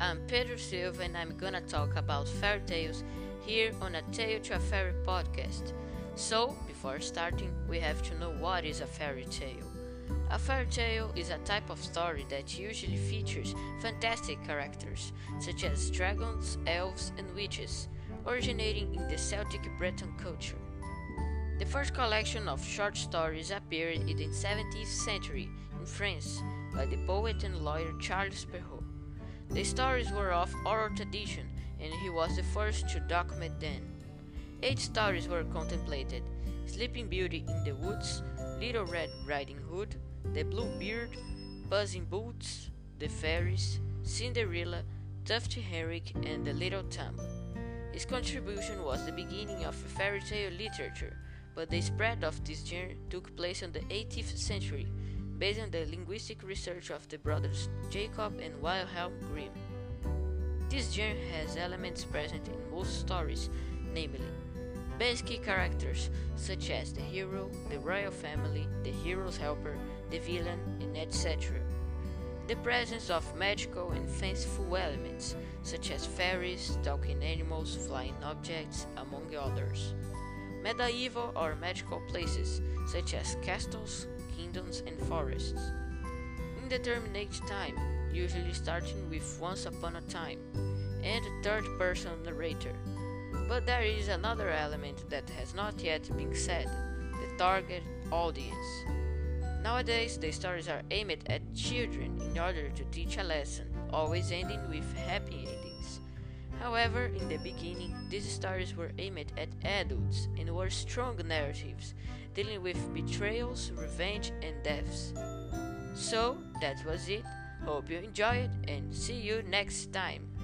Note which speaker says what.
Speaker 1: I'm Pedro Silva and I'm gonna talk about fairy tales here on a Tale to a Fairy podcast. So, before starting, we have to know what is a fairy tale. A fairy tale is a type of story that usually features fantastic characters, such as dragons, elves, and witches, originating in the Celtic Breton culture. The first collection of short stories appeared in the 17th century in France by the poet and lawyer Charles Perrault. The stories were of oral tradition, and he was the first to document them. Eight stories were contemplated Sleeping Beauty in the Woods, Little Red Riding Hood, The Blue Beard, in Boots, The Fairies, Cinderella, Tufty Henrik, and The Little Thumb. His contribution was the beginning of fairy tale literature, but the spread of this genre took place in the 18th century based on the linguistic research of the brothers Jacob and Wilhelm Grimm. This genre has elements present in most stories, namely basic characters such as the hero, the royal family, the hero's helper, the villain, and etc. The presence of magical and fanciful elements such as fairies, talking animals, flying objects, among others. Medieval or magical places such as castles, and forests. Indeterminate time, usually starting with Once Upon a Time, and third person narrator. But there is another element that has not yet been said the target audience. Nowadays, the stories are aimed at children in order to teach a lesson, always ending with happy. However, in the beginning, these stories were aimed at adults and were strong narratives dealing with betrayals, revenge, and deaths. So, that was it. Hope you enjoyed and see you next time.